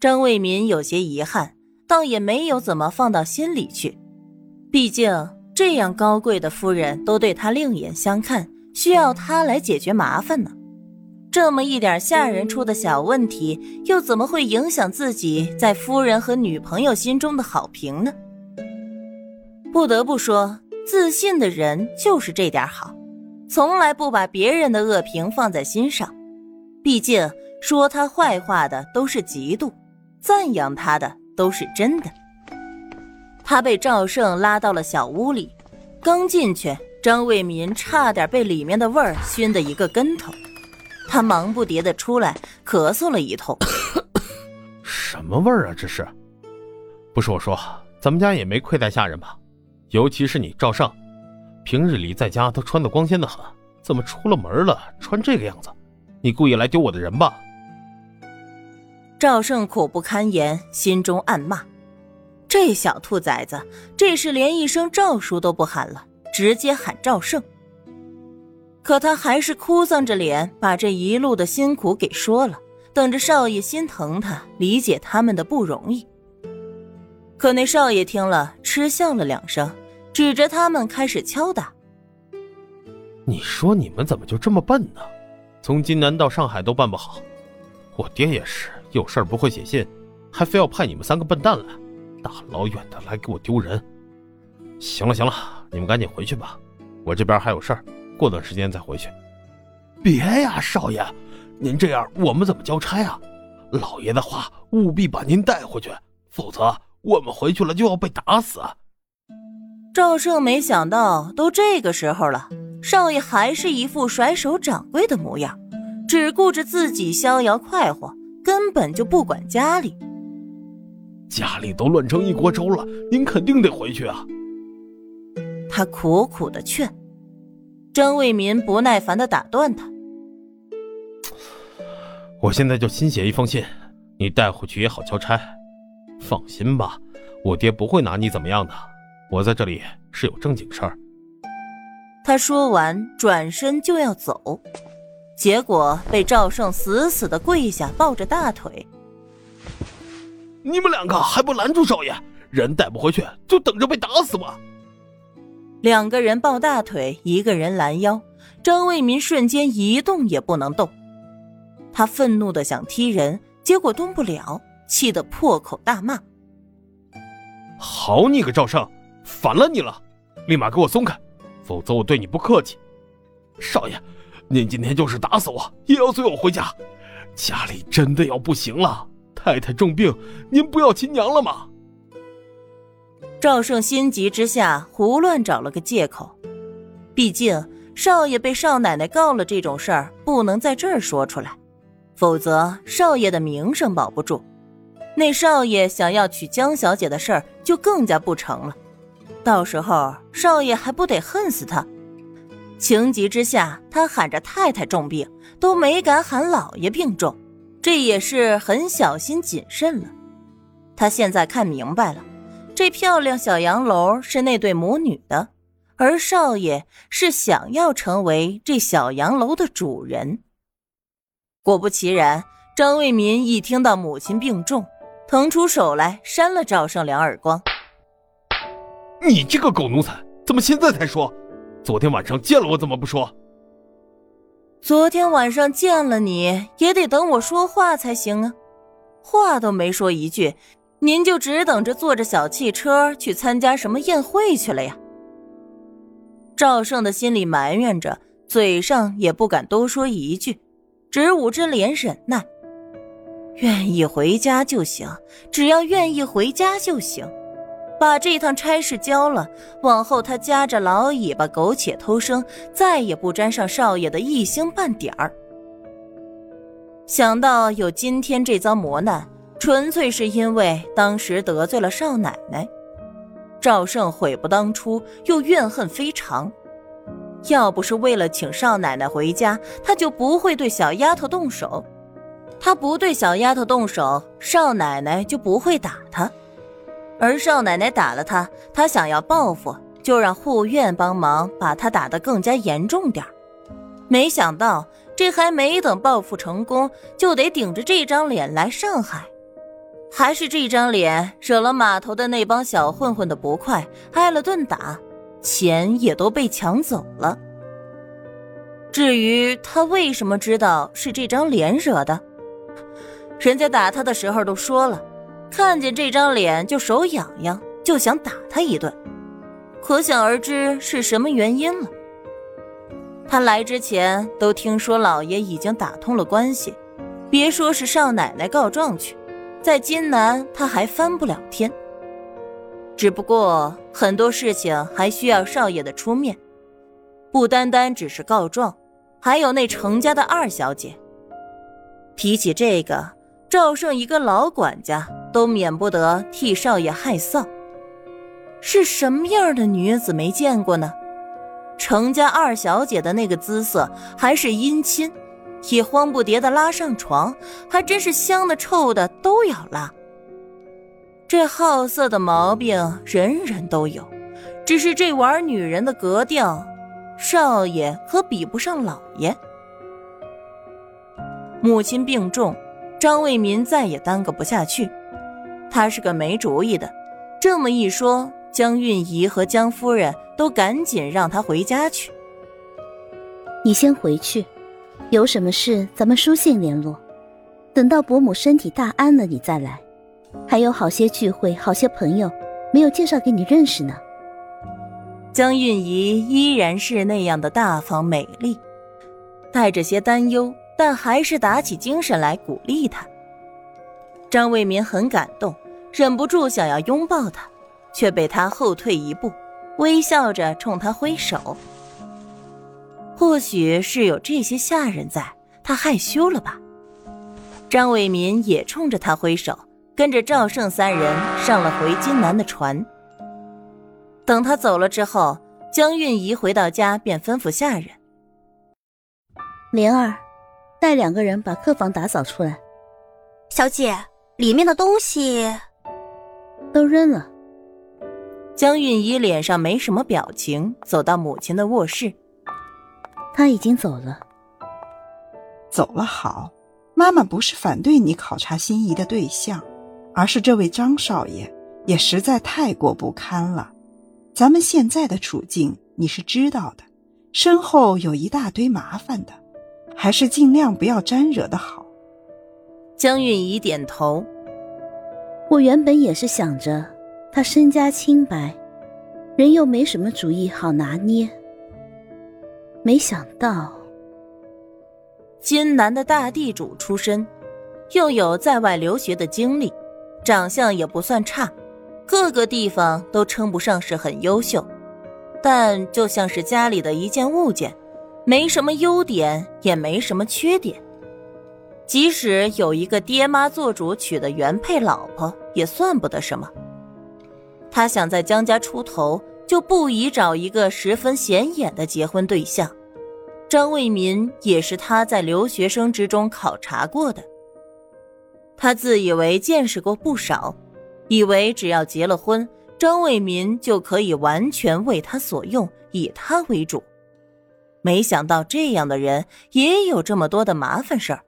张卫民有些遗憾，倒也没有怎么放到心里去。毕竟这样高贵的夫人都对他另眼相看，需要他来解决麻烦呢。这么一点下人出的小问题，又怎么会影响自己在夫人和女朋友心中的好评呢？不得不说，自信的人就是这点好，从来不把别人的恶评放在心上。毕竟说他坏话的都是嫉妒。赞扬他的都是真的。他被赵胜拉到了小屋里，刚进去，张卫民差点被里面的味儿熏得一个跟头。他忙不迭的出来，咳嗽了一通。什么味儿啊？这是？不是我说，咱们家也没亏待下人吧？尤其是你赵胜，平日里在家都穿得光鲜的很，怎么出了门了穿这个样子？你故意来丢我的人吧？赵胜苦不堪言，心中暗骂：“这小兔崽子，这是连一声赵叔都不喊了，直接喊赵胜。”可他还是哭丧着脸，把这一路的辛苦给说了，等着少爷心疼他，理解他们的不容易。可那少爷听了，嗤笑了两声，指着他们开始敲打：“你说你们怎么就这么笨呢？从金南到上海都办不好，我爹也是。”有事儿不会写信，还非要派你们三个笨蛋来，大老远的来给我丢人。行了行了，你们赶紧回去吧，我这边还有事儿，过段时间再回去。别呀，少爷，您这样我们怎么交差啊？老爷的话务必把您带回去，否则我们回去了就要被打死。赵胜没想到都这个时候了，少爷还是一副甩手掌柜的模样，只顾着自己逍遥快活。根本就不管家里，家里都乱成一锅粥了，您肯定得回去啊！他苦苦的劝，张卫民不耐烦的打断他：“我现在就新写一封信，你带回去也好交差。放心吧，我爹不会拿你怎么样的。我在这里是有正经事儿。”他说完，转身就要走。结果被赵胜死死的跪下，抱着大腿。你们两个还不拦住少爷？人带不回去，就等着被打死吧！两个人抱大腿，一个人拦腰，张卫民瞬间一动也不能动。他愤怒的想踢人，结果动不了，气得破口大骂：“好你个赵胜，烦了你了！立马给我松开，否则我对你不客气！”少爷。您今天就是打死我，也要随我回家。家里真的要不行了，太太重病，您不要亲娘了吗？赵胜心急之下胡乱找了个借口，毕竟少爷被少奶奶告了，这种事儿不能在这儿说出来，否则少爷的名声保不住。那少爷想要娶江小姐的事儿就更加不成了，到时候少爷还不得恨死他？情急之下，他喊着太太重病，都没敢喊老爷病重，这也是很小心谨慎了。他现在看明白了，这漂亮小洋楼是那对母女的，而少爷是想要成为这小洋楼的主人。果不其然，张卫民一听到母亲病重，腾出手来扇了赵胜两耳光：“你这个狗奴才，怎么现在才说？”昨天晚上见了我怎么不说？昨天晚上见了你也得等我说话才行啊，话都没说一句，您就只等着坐着小汽车去参加什么宴会去了呀？赵胜的心里埋怨着，嘴上也不敢多说一句，只捂着脸忍耐。愿意回家就行，只要愿意回家就行。把这趟差事交了，往后他夹着老尾巴苟且偷生，再也不沾上少爷的一星半点儿。想到有今天这遭磨难，纯粹是因为当时得罪了少奶奶，赵胜悔不当初，又怨恨非常。要不是为了请少奶奶回家，他就不会对小丫头动手。他不对小丫头动手，少奶奶就不会打他。而少奶奶打了他，他想要报复，就让护院帮忙把他打得更加严重点没想到这还没等报复成功，就得顶着这张脸来上海。还是这张脸惹了码头的那帮小混混的不快，挨了顿打，钱也都被抢走了。至于他为什么知道是这张脸惹的，人家打他的时候都说了，看见这张脸就手痒痒，就想打他一顿，可想而知是什么原因了。他来之前都听说老爷已经打通了关系，别说是少奶奶告状去，在金南他还翻不了天。只不过很多事情还需要少爷的出面，不单单只是告状。还有那程家的二小姐。提起这个，赵胜一个老管家都免不得替少爷害臊。是什么样的女子没见过呢？程家二小姐的那个姿色，还是姻亲，也慌不迭的拉上床，还真是香的臭的都要拉。这好色的毛病人人都有，只是这玩女人的格调。少爷可比不上老爷。母亲病重，张卫民再也耽搁不下去。他是个没主意的，这么一说，江韵仪和江夫人都赶紧让他回家去。你先回去，有什么事咱们书信联络。等到伯母身体大安了，你再来。还有好些聚会，好些朋友，没有介绍给你认识呢。江韵仪依然是那样的大方美丽，带着些担忧，但还是打起精神来鼓励她。张卫民很感动，忍不住想要拥抱他，却被他后退一步，微笑着冲他挥手。或许是有这些下人在，他害羞了吧？张伟民也冲着他挥手，跟着赵胜三人上了回金南的船。等他走了之后，江韵仪回到家便吩咐下人：“灵儿，带两个人把客房打扫出来。”小姐，里面的东西都扔了。江韵仪脸上没什么表情，走到母亲的卧室。他已经走了。走了好，妈妈不是反对你考察心仪的对象，而是这位张少爷也实在太过不堪了。咱们现在的处境你是知道的，身后有一大堆麻烦的，还是尽量不要沾惹的好。江韵仪点头。我原本也是想着，他身家清白，人又没什么主意好拿捏。没想到，金南的大地主出身，又有在外留学的经历，长相也不算差。各个地方都称不上是很优秀，但就像是家里的一件物件，没什么优点，也没什么缺点。即使有一个爹妈做主娶的原配老婆，也算不得什么。他想在江家出头，就不宜找一个十分显眼的结婚对象。张卫民也是他在留学生之中考察过的，他自以为见识过不少。以为只要结了婚，张卫民就可以完全为他所用，以他为主。没想到这样的人也有这么多的麻烦事儿。